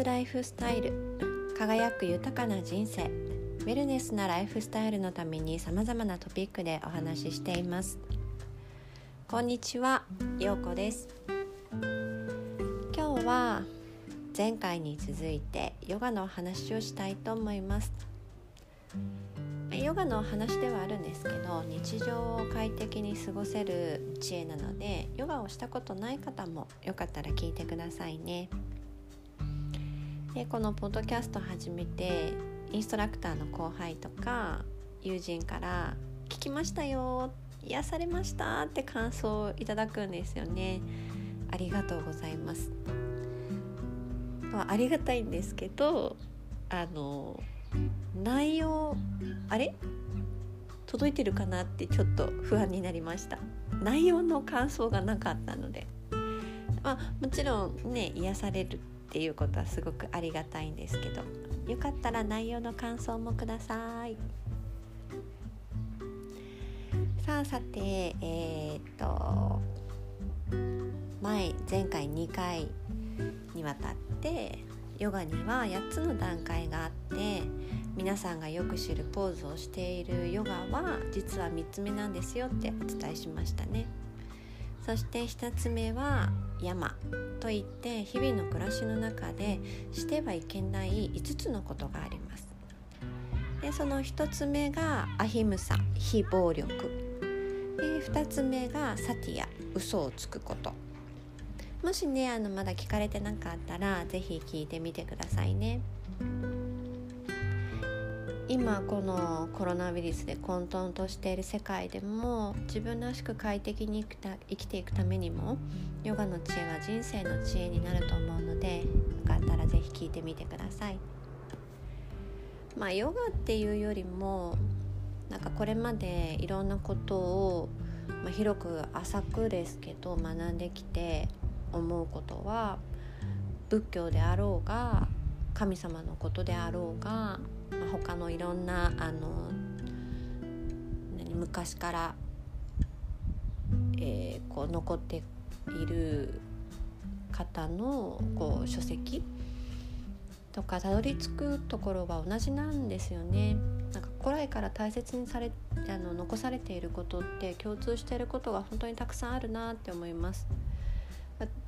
ズライフスタイル。輝く豊かな人生。ウェルネスなライフスタイルのためにさまざまなトピックでお話ししています。こんにちはようこです。今日は前回に続いてヨガの話をしたいと思います。ヨガの話ではあるんですけど日常を快適に過ごせる知恵なのでヨガをしたことない方もよかったら聞いてくださいね。でこのポッドキャスト始めてインストラクターの後輩とか友人から「聞きましたよ癒されました」って感想をいただくんですよね。ありがとうございます。まあ、ありがたいんですけどあの内容あれ？届いてるかなってちょっと不安になりました内容の感想がなかったので、まあ、もちろんね癒されるっていうことはすごくありがたいんですけどよかったら内容の感想もくださいさあさてえー、っと前前回2回にわたってヨガには8つの段階があって皆さんがよく知るポーズをしているヨガは実は3つ目なんですよってお伝えしましたね。そして2つ目は山といって日々の暮らしの中でしてはいけない5つのことがありますでその1つ目がアヒムサ非暴力で2つ目がサティア嘘をつくこともしねあのまだ聞かれてなかったら是非聞いてみてくださいね。今このコロナウイルスで混沌としている世界でも自分らしく快適に生きていくためにもヨガの知恵は人生の知恵になると思うのでよかったら是非聞いてみてください。まあヨガっていうよりもなんかこれまでいろんなことを、まあ、広く浅くですけど学んできて思うことは仏教であろうが神様のことであろうが、他のいろんなあの昔から、えー、こう残っている方のこう書籍とかたどり着くところは同じなんですよね。なんか古来から大切にされあの残されていることって共通していることが本当にたくさんあるなって思います。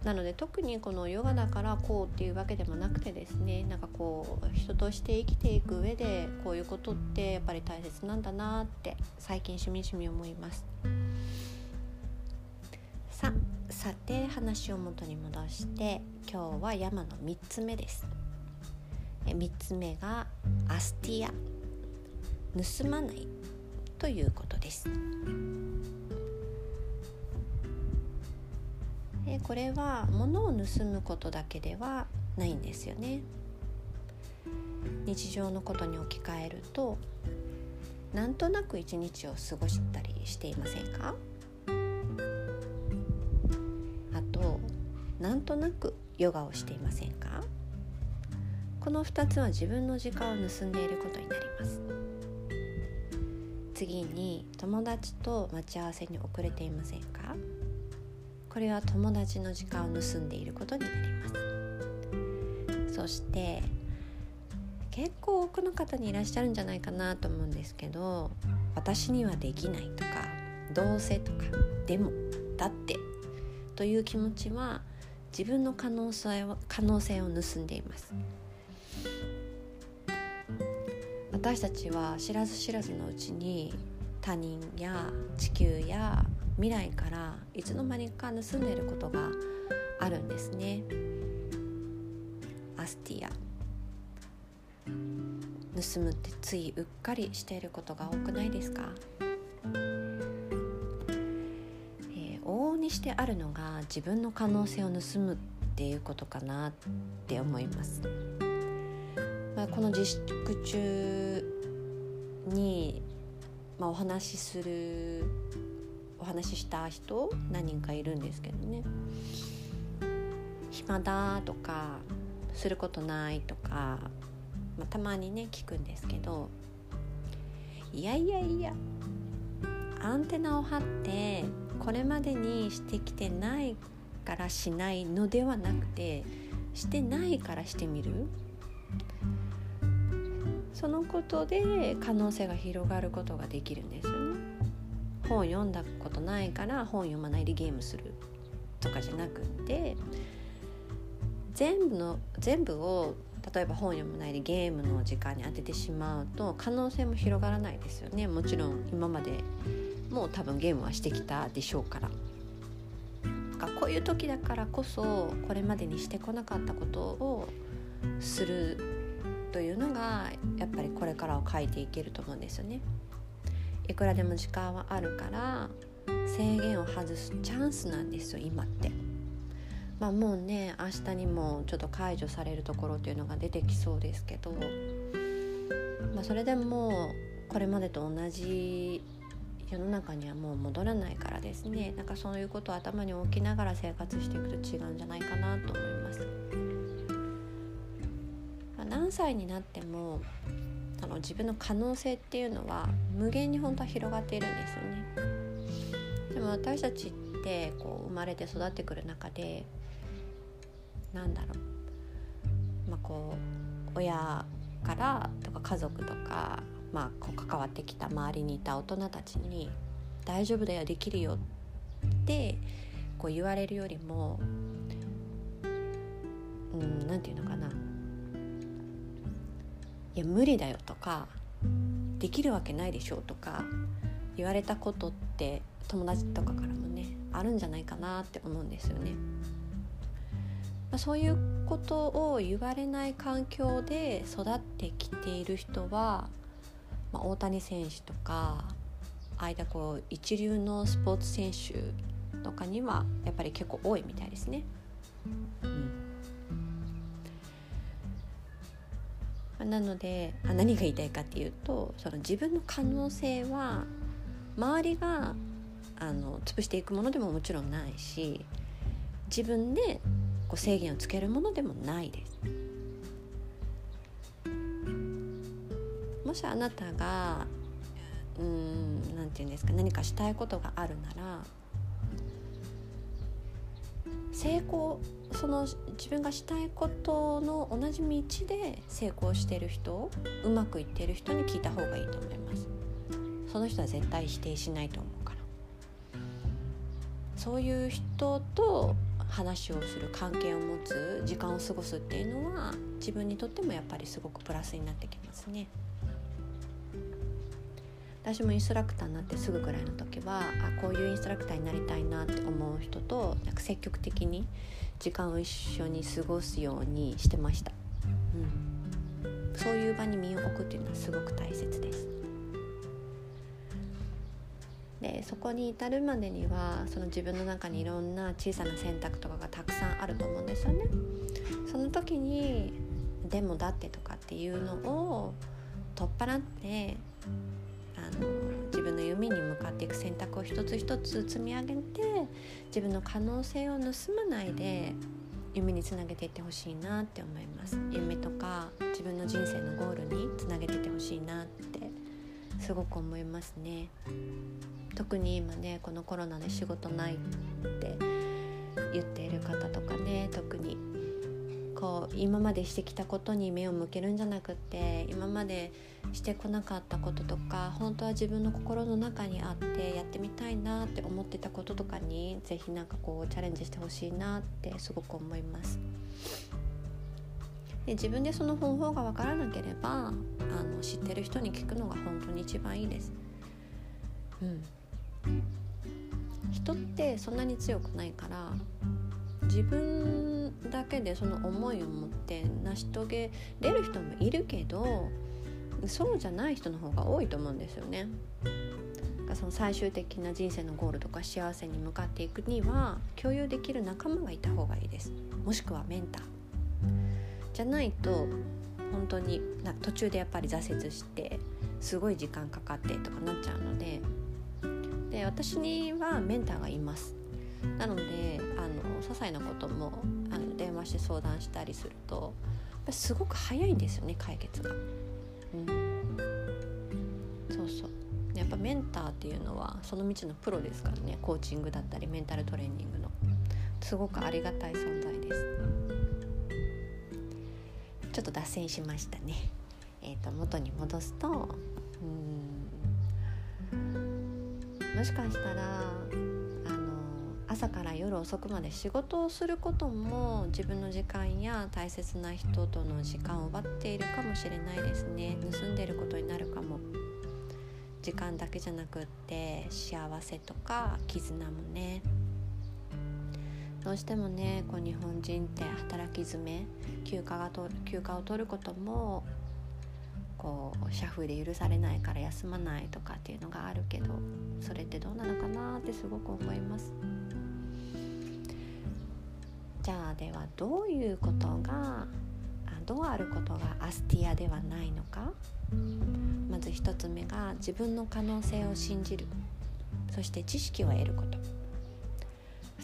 なので特にこのヨガだからこうっていうわけでもなくてですねなんかこう人として生きていく上でこういうことってやっぱり大切なんだなって最近しみしみ思います。ささて話を元に戻して今日は山の3つ目です。3つ目がアスティア。盗まないということです。でこれは物を盗むことだけではないんですよね。日常のことに置き換えるとなんとなく一日を過ごしたりしていませんか？あとなんとなくヨガをしていませんか？この2つは自分の時間を盗んでいることになります。次に友達と待ち合わせに遅れていませんか？これは友達の時間を盗んでいることになります。そして結構多くの方にいらっしゃるんじゃないかなと思うんですけど私にはできないとかどうせとかでもだってという気持ちは自分の可能性を可能性を盗んでいます。私たちは知らず知らずのうちに他人や地球や未来からいつの間にか盗んでいることがあるんですね。アスティア。盗むってついうっかりしていることが多くないですか、えー、往々にしてあるのが自分の可能性を盗むっていうことかなって思います、まあ、この自粛中に、まあ、お話しするお話しした人何人かいるんですけどね。暇だとかすることないとか、まあ、たまにね聞くんですけどいやいやいやアンテナを張ってこれまでにしてきてないからしないのではなくてしてないからしてみる。そのことで可能性が広がることができるんですよね。本読んだことないから本読まないでゲームするとかじゃなくって全部の全部を例えば本読まないでゲームの時間に当ててしまうと可能性も広がらないですよねもちろん今までもう多分ゲームはしてきたでしょうから。かこういう時だからこそこれまでにしてこなかったことをするというのがやっぱりこれからを変えていけると思うんですよね。いくらでも時間はあるから制限を外すチャンスなんですよ今って。まあもうね明日にもちょっと解除されるところっていうのが出てきそうですけど、まあ、それでもこれまでと同じ世の中にはもう戻らないからですねなんかそういうことを頭に置きながら生活していくと違うんじゃないかなと思います。まあ、何歳になってもあの自分の可能性っていうのは無限に本当は広がっているんですよね。でも私たちってこう生まれて育ってくる中でなんだろうまあこう親からとか家族とか、まあ、こう関わってきた周りにいた大人たちに「大丈夫だよできるよ」ってこう言われるよりもうん何て言うのかな「いや無理だよ」とか「できるわけないでしょ」とか言われたことって友達とかからもねあるんじゃないかなって思うんですよね。まあ、そういうことを言われない環境で育ってきている人は、まあ、大谷選手とか間こう一流のスポーツ選手とかにはやっぱり結構多いみたいですね。なのであ何が言いたいかっていうとその自分の可能性は周りがあの潰していくものでももちろんないし自分でこう制限をつけるものでもないです。もしあなたがうん何て言うんですか何かしたいことがあるなら成功その自分がしたいことの同じ道で成功してる人うまくいってる人に聞いた方がいいと思いますその人は絶対否定しないと思うからそういう人と話をする関係を持つ時間を過ごすっていうのは自分にとってもやっぱりすごくプラスになってきますね。私もインストラクターになってすぐぐらいの時はあこういうインストラクターになりたいなって思う人となんか積極的に時間を一緒に過ごすようにしてました、うん、そういう場に身を置くっていうのはすごく大切です。でそこに至るまでにはその自分の中にいろんな小さな選択とかがたくさんあると思うんですよね。その時に「でもだって」とかっていうのを取っ払ってあの自分の夢に向かっていく選択を一つ一つ積み上げて自分の可能性を盗まないで夢につなげていってほしいなって思います。夢とか自分の人生のゴールにつなげていってほしいなってすごく思いますね。特に今ねこのコロナで仕事ないって言っている方とかね特にこう今までしてきたことに目を向けるんじゃなくって今までしてこなかったこととか本当は自分の心の中にあってやってみたいなって思ってたこととかに是非何かこうチャレンジしてほしいなってすごく思います。で自分でその方法が分からなければあの知ってる人に聞くのが本当に一番いいです。うん、人ってそんなに強くないから自分だけでその思いを持って成し遂げれる人もいるけどそうじゃない人の方が多いと思うんですよね。その最終的な人生のゴールとか幸せに向かっていくには共有できる仲間がいた方がいいです。もしくはメンター。じゃないと本当にな途中でやっぱり挫折してすごい時間かかってとかなっちゃうのでで私にはメンターがいます。なのであの些細なこともあの電話して相談したりするとすごく早いんですよね解決が。うん、そうそうやっぱメンターっていうのはその道のプロですからねコーチングだったりメンタルトレーニングのすごくありがたい存在です。ちょっと脱線しましたね。えーと、元に戻すとうんもしかしたら朝から夜遅くまで仕事をすることも自分の時間や大切な人との時間を奪っているかもしれないですね。盗んでることになるかも。時間だけじゃなくって幸せとか絆もね。どうしてもねこう日本人って働き詰め休暇がと休暇を取ることもこう社風で許されないから休まないとかっていうのがあるけどそれってどうなのかなってすごく思います。じゃあではどういうことがどうあることがアスティアではないのか。まず1つ目が自分の可能性を信じる。そして知識を得ること。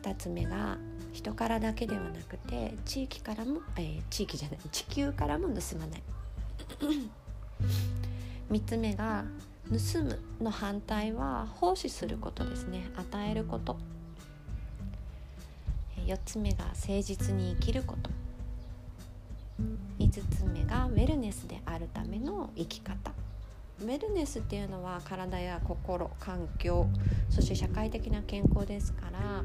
2つ目が人からだけではなくて地域からも、えー、地域じゃない地球からも盗まない。3つ目が盗むの反対は奉仕することですね。与えること。4つ目が誠実に生きること。5つ目がウェルネスであるための生き方。ウェルネスっていうのは体や心環境そして社会的な健康ですから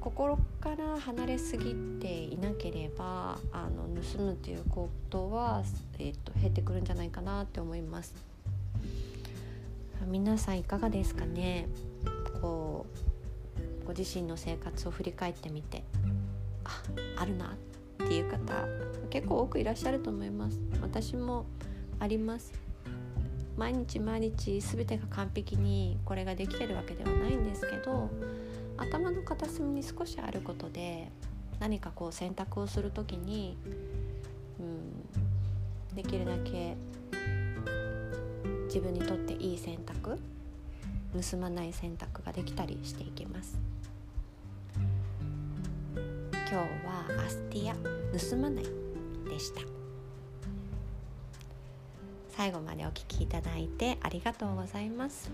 心から離れすぎていなければあの盗むっていうことは、えーと、減ってくるんじゃないかなって思います。皆さんいかがですかね？こうご自身の生活を振り返ってみて。ああるなっていう方結構多くいらっしゃると思います。私もあります。毎日毎日全てが完璧にこれができてるわけではないんですけど頭の片隅に少しあることで何かこう選択をする時に、うん、できるだけ自分にとっていい選択盗まない選択ができたりしていきます。今日はアスティア盗まないでした最後までお聴きいただいてありがとうございます。